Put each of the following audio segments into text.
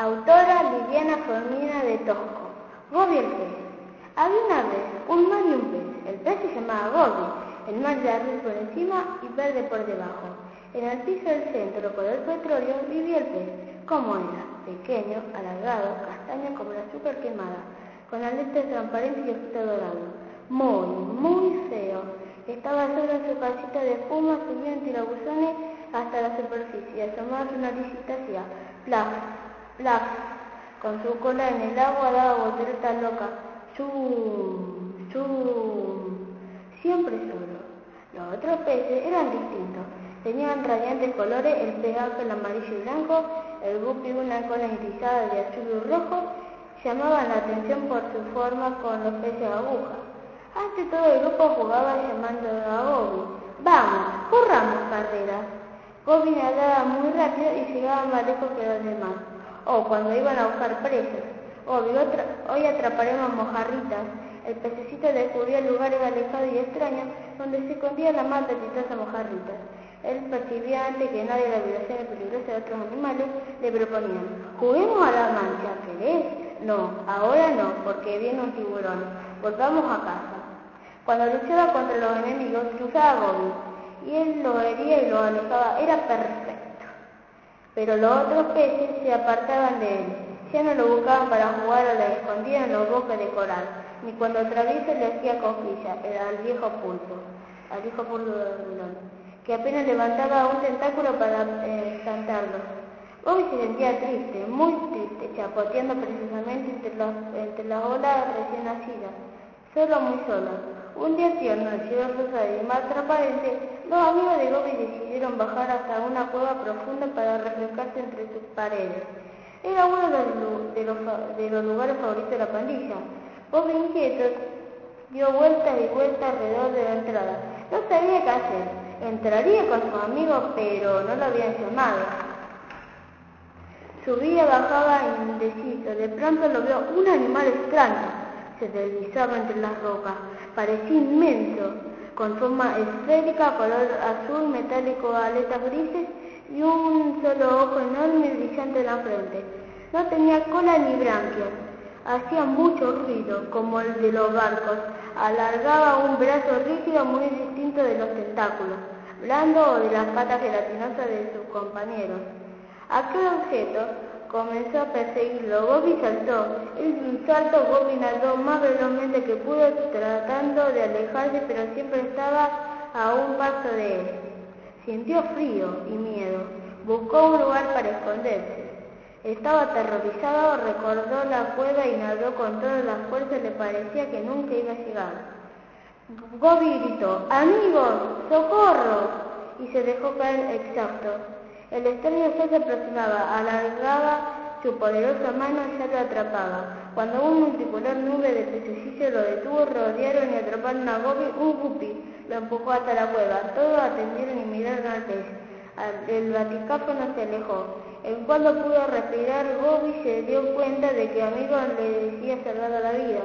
Autora Liliana Formina de Tosco. Gobi el pez. Había una vez un mar y un pez. El pez se llamaba Gobi. El mar era azul por encima y verde por debajo. En el piso del centro, color petróleo, vivía el pez. ¿Cómo era? Pequeño, alargado, castaño como la azúcar quemada, con aletas transparentes y ojito dorado. Muy, muy feo. Estaba solo en su casita de espuma, subiendo en tirabuzones hasta la superficie. Asomaba su naricita hacia plaf, plaf. Con su cola en el agua daba volteretas loca. Zum, zum. Siempre solo. Los otros peces eran distintos. Tenían radiantes colores, el pez ángel amarillo y blanco, el guppy una cola irisada de azul y rojo, llamaban la atención por su forma con los peces aguja. Ante todo el grupo jugaba llamando a Gobi. Vamos, corramos carreras. Gobi nadaba muy rápido y llegaba más lejos que los demás. O cuando iban a buscar presas. Gobi, hoy atraparemos mojarritas. El pececito descubrió lugares alejados y extraños donde se escondía la más apetitosa mojarrita. Él percibía antes que nadie la violación peligrosa de otros animales, le proponían, juguemos a la mancha, ¿querés? No, ahora no, porque viene un tiburón. Volvamos a casa. Cuando luchaba contra los enemigos, cruzaba Gobi, y él lo hería y lo alejaba. Era perfecto. Pero los otros peces se apartaban de él. Ya no lo buscaban para jugar o le escondían en los bosques de coral, ni cuando travieso le hacía cosquillas, era al viejo pulpo, al viejo pulpo de que apenas levantaba un tentáculo para eh, cantarlo. Bobby se sentía triste, muy triste, chapoteando precisamente entre, entre las olas recién nacidas, solo muy solo. Un día tierno, y mar transparente, los amigos de Bobby decidieron bajar hasta una cueva profunda para refrescarse entre sus paredes. Era uno de los, de los, lugares favoritos de la pandilla. Bobby inquieto dio vueltas y vueltas alrededor de la entrada. No sabía qué hacer. Entraría con su amigo, pero no lo habían llamado. Subía, bajaba indeciso. De pronto lo vio un animal extraño. Se deslizaba entre las rocas. Parecía inmenso, con forma esférica, color azul metálico, aletas grises y un solo ojo enorme y brillante en la frente. No tenía cola ni branquias. Hacía mucho ruido, como el de los barcos. Alargaba un brazo rígido muy distinto de los tentáculos, blando o de las patas gelatinosas de sus compañeros. Aquel objeto comenzó a perseguirlo. Bobby saltó. En un salto Bobby nadó más velozmente que pudo, tratando de alejarse, pero siempre estaba a un paso de él. Sintió frío y miedo. Buscó un lugar para esconderse. Estaba aterrorizado, recordó la cueva y nadó con todas las fuerzas, le parecía que nunca iba a llegar. Gobi gritó, amigos, socorro, y se dejó caer exhausto. El extraño ser se aproximaba, alargaba su poderosa mano y ya lo atrapaba. Cuando una multipolar nube de pececillos lo detuvo, rodearon y atraparon a Gobi, un guppy lo empujó hasta la cueva. Todos atendieron y miraron al pez. El baticáfono se alejó. En cuanto pudo respirar, Bobby se dio cuenta de que amigo le decía salvado la vida.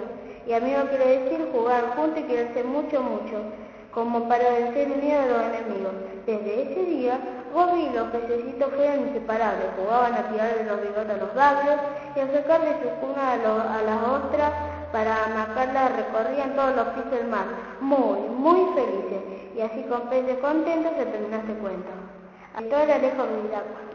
Y amigo quiere decir jugar juntos y quererse mucho, mucho, como para vencer unidos a los enemigos. Desde ese día, Bobby y los pececitos fueron inseparables. Jugaban a tirar de los bigotes a los bagres y a sacar de su cuna a, las ostras para amacarlas recorrían todos los pisos del mar, muy, muy felices. Y así con peces contentos se terminó este cuento. A toda la lejos de